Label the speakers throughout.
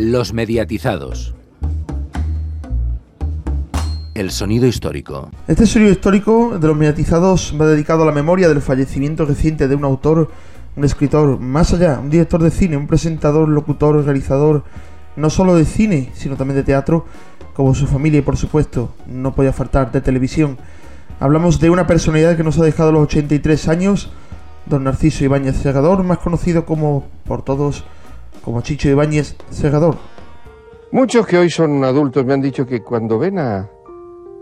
Speaker 1: Los mediatizados. El sonido histórico.
Speaker 2: Este sonido histórico de los mediatizados va dedicado a la memoria del fallecimiento reciente de un autor, un escritor, más allá, un director de cine, un presentador, locutor, realizador, no solo de cine, sino también de teatro, como su familia y por supuesto, no podía faltar, de televisión. Hablamos de una personalidad que nos ha dejado a los 83 años, don Narciso Ibáñez Segador, más conocido como por todos como Chicho Ibáñez Segador.
Speaker 3: Muchos que hoy son adultos me han dicho que cuando ven a,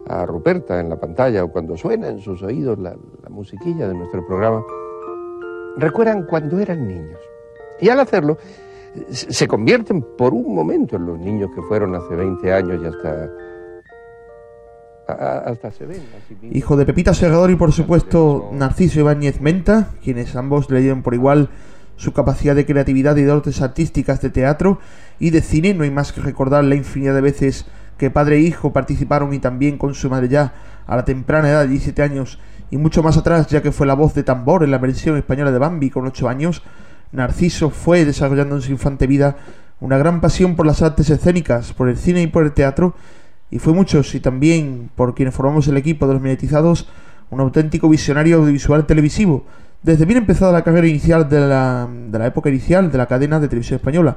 Speaker 3: a Ruperta en la pantalla o cuando suena en sus oídos la, la musiquilla de nuestro programa, recuerdan cuando eran niños. Y al hacerlo, se convierten por un momento en los niños que fueron hace 20 años y hasta hasta se ven.
Speaker 2: Hijo de Pepita Segador y por supuesto Narciso Ibáñez Menta, quienes ambos le dieron por igual su capacidad de creatividad y de dotes artísticas de teatro y de cine. No hay más que recordar la infinidad de veces que padre e hijo participaron y también con su madre ya a la temprana edad de 17 años y mucho más atrás, ya que fue la voz de tambor en la versión española de Bambi con 8 años, Narciso fue desarrollando en su infante vida una gran pasión por las artes escénicas, por el cine y por el teatro, y fue muchos y también por quienes formamos el equipo de los mediatizados un auténtico visionario audiovisual televisivo, desde bien empezada la carrera inicial de la, de la época inicial de la cadena de televisión española,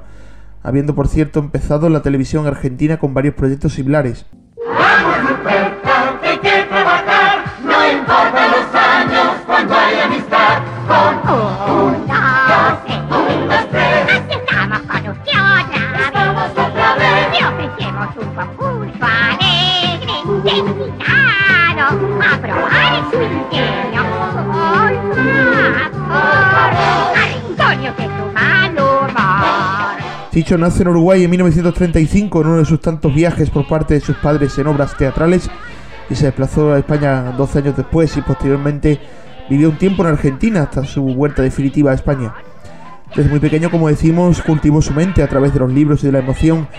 Speaker 2: habiendo por cierto empezado la televisión argentina con varios proyectos similares.
Speaker 4: Vamos, Ruperta, que hay que trabajar, no importa los años cuando hay amistad. Con un, dos, un, dos, tres,
Speaker 5: Así estamos con usted otra
Speaker 4: estamos otra vez.
Speaker 5: vez. Le ofrecemos un concurso alegre a probar su.
Speaker 2: Chicho nace en Uruguay en 1935 en uno de sus tantos viajes por parte de sus padres en obras teatrales y se desplazó a España 12 años después y posteriormente vivió un tiempo en Argentina hasta su vuelta definitiva a España. Desde muy pequeño, como decimos, cultivó su mente a través de los libros y de la emoción,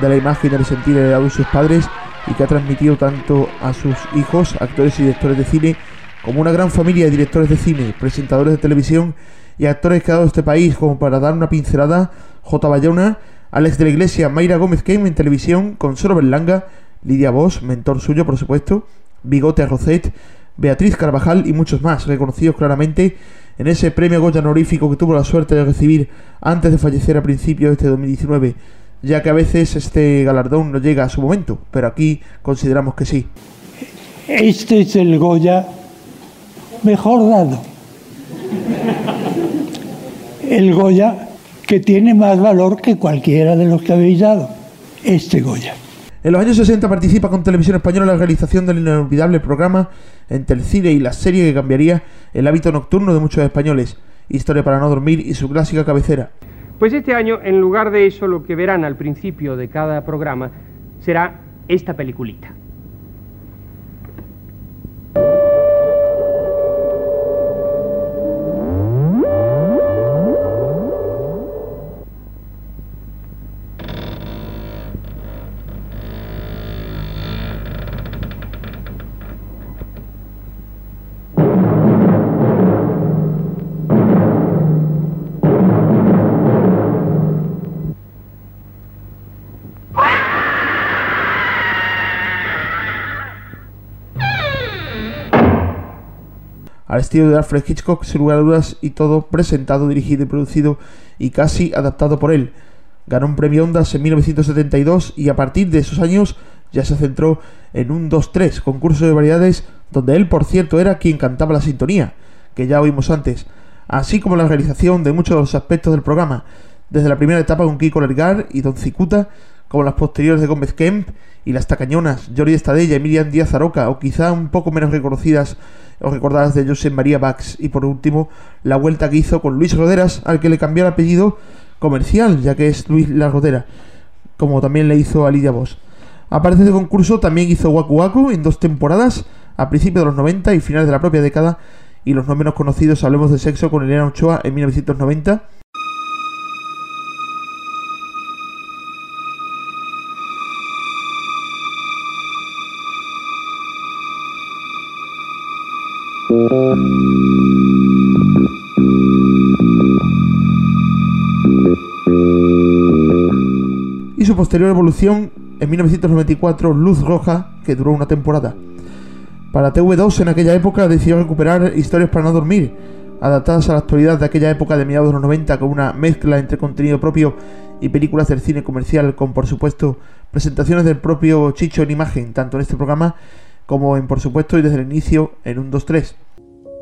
Speaker 2: de la imagen y del sentir heredado de sus padres y que ha transmitido tanto a sus hijos, actores y directores de cine, como una gran familia de directores de cine, presentadores de televisión y actores que ha dado este país, como para dar una pincelada, J. Bayona, Alex de la Iglesia, Mayra Gómez Kame en televisión, Consuelo Berlanga, Lidia Bosch, mentor suyo por supuesto, Bigote Roset, Beatriz Carvajal y muchos más, reconocidos claramente en ese premio Goya honorífico que tuvo la suerte de recibir antes de fallecer a principios de este 2019, ya que a veces este galardón no llega a su momento, pero aquí consideramos que sí.
Speaker 6: Este es el Goya mejor dado. El Goya que tiene más valor que cualquiera de los que habéis dado. Este Goya.
Speaker 2: En los años 60 participa con Televisión Española en la realización del inolvidable programa entre el cine y la serie que cambiaría el hábito nocturno de muchos españoles, Historia para no dormir y su clásica cabecera.
Speaker 7: Pues este año, en lugar de eso, lo que verán al principio de cada programa será esta peliculita.
Speaker 2: Al estilo de Alfred Hitchcock, sin lugar a dudas, y todo presentado, dirigido y producido y casi adaptado por él. Ganó un premio Ondas en 1972 y a partir de esos años ya se centró en un 2-3, concurso de variedades donde él, por cierto, era quien cantaba la sintonía, que ya oímos antes, así como la realización de muchos de los aspectos del programa, desde la primera etapa con Kiko Lergar y Don Cicuta, como las posteriores de Gómez Kemp y las tacañonas Jordi Estadella y Díaz Aroca, o quizá un poco menos reconocidas o recordadas de José María Bax, y por último la vuelta que hizo con Luis Roderas, al que le cambió el apellido comercial, ya que es Luis La Rodera, como también le hizo a Lidia Bosch. Aparte de concurso, también hizo Waku Waku en dos temporadas, a principios de los 90 y finales de la propia década, y los no menos conocidos Hablemos de Sexo con Elena Ochoa en 1990. Posterior evolución, en 1994, Luz Roja, que duró una temporada. Para TV2 en aquella época decidió recuperar Historias para no dormir, adaptadas a la actualidad de aquella época de mediados de los 90 con una mezcla entre contenido propio y películas del cine comercial con por supuesto presentaciones del propio Chicho en imagen, tanto en este programa como en por supuesto y desde el inicio en un 2-3.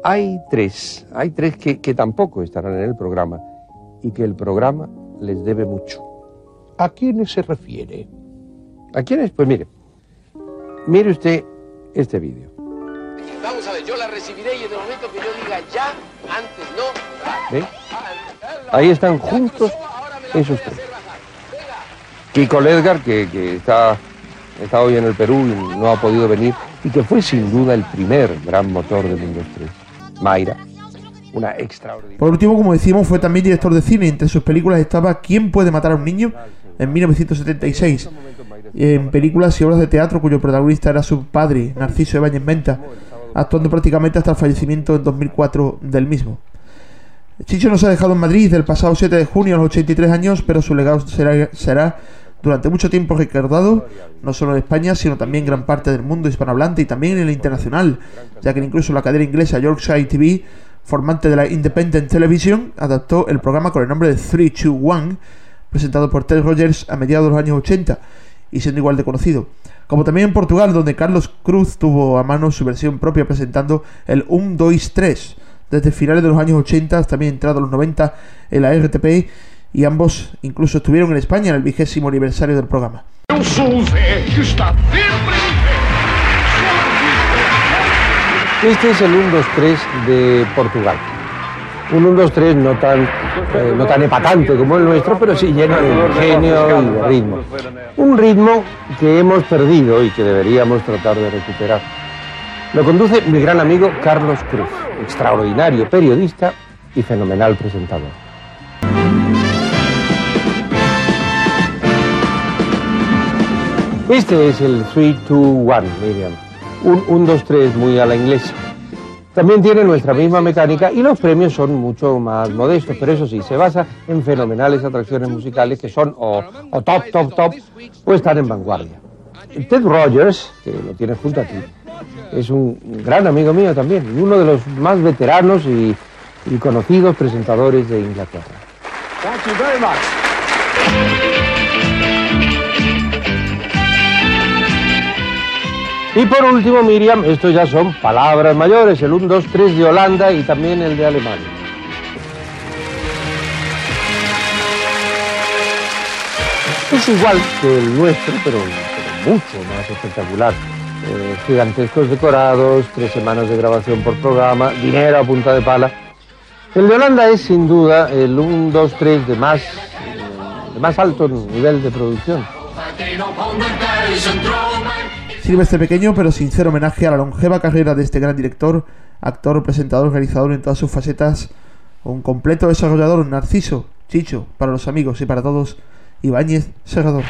Speaker 3: Hay tres, hay tres que, que tampoco estarán en el programa y que el programa les debe mucho.
Speaker 8: ¿A quiénes se refiere?
Speaker 3: ¿A quiénes? Pues mire, mire usted este vídeo.
Speaker 9: Vamos a ver, yo la recibiré y en el momento que yo diga ya, antes no.
Speaker 3: ¿Ve? Ahí están juntos esos tres. Kiko Ledgar, que, que está, está hoy en el Perú y no ha podido venir, y que fue sin duda el primer gran motor de Mundo 3. Mayra, una extraordinaria.
Speaker 2: Por último, como decíamos, fue también director de cine. Entre sus películas estaba ¿Quién puede matar a un niño? En 1976. En películas y obras de teatro cuyo protagonista era su padre, Narciso Ibáñez Menta, actuando prácticamente hasta el fallecimiento en 2004 del mismo. Chicho nos ha dejado en Madrid el pasado 7 de junio a los 83 años, pero su legado será, será durante mucho tiempo recordado, no solo en España, sino también en gran parte del mundo hispanohablante y también en el internacional, ya que incluso la cadena inglesa Yorkshire TV, formante de la Independent Television, adaptó el programa con el nombre de 321, presentado por Ted Rogers a mediados de los años 80 y siendo igual de conocido. Como también en Portugal, donde Carlos Cruz tuvo a mano su versión propia presentando el 1, 2, 3, desde finales de los años 80 hasta también entrado los 90 en la RTP y ambos incluso estuvieron en España en el vigésimo aniversario del programa.
Speaker 3: Este es el 1-2-3 de Portugal. Un 1-2-3 no tan, eh, no tan epatante como el nuestro, pero sí lleno de ingenio y de ritmo. Un ritmo que hemos perdido y que deberíamos tratar de recuperar. Lo conduce mi gran amigo Carlos Cruz, extraordinario periodista y fenomenal presentador. Este es el 3-2-1, Miriam. Un 1-2-3 muy a la inglesa. También tiene nuestra misma mecánica y los premios son mucho más modestos, pero eso sí, se basa en fenomenales atracciones musicales que son o, top, top, top, o están en vanguardia. Ted Rogers, que lo tienes junto a ti, es un gran amigo mío también, uno de los más veteranos y, conocidos presentadores de Inglaterra.
Speaker 8: Thank you.
Speaker 3: Y por último, Miriam, estos ya son palabras mayores, el 1, 2, 3 de Holanda y también el de Alemania. Es igual que el nuestro, pero, mucho más espectacular. Eh, gigantescos decorados, tres semanas de grabación por programa, dinero a punta de pala. El de Holanda es sin duda el 1, 2, 3 de más, eh, de más alto nivel de producción.
Speaker 2: Sirve este pequeño pero sincero homenaje a la longeva carrera de este gran director, actor, presentador, realizador en todas sus facetas, un completo desarrollador, Narciso, Chicho, para los amigos y para todos, Ibáñez Serrador.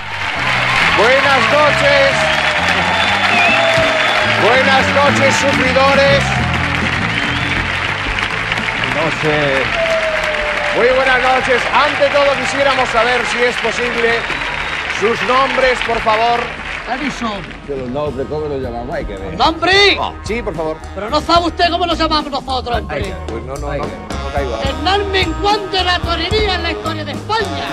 Speaker 9: Buenas noches. Buenas noches, sufridores. Noches. Muy buenas noches. Ante todo quisiéramos saber si es posible sus nombres, por favor.
Speaker 10: Los nombres, ¿cómo los llamamos? Hay que ver.
Speaker 11: ¡Nombre!
Speaker 9: Sí, por favor.
Speaker 11: Pero no sabe usted cómo nos llamamos nosotros, hombre.
Speaker 9: Pues no, no, no, no caigo.
Speaker 11: Hernán Menguante de la torería en la historia de España.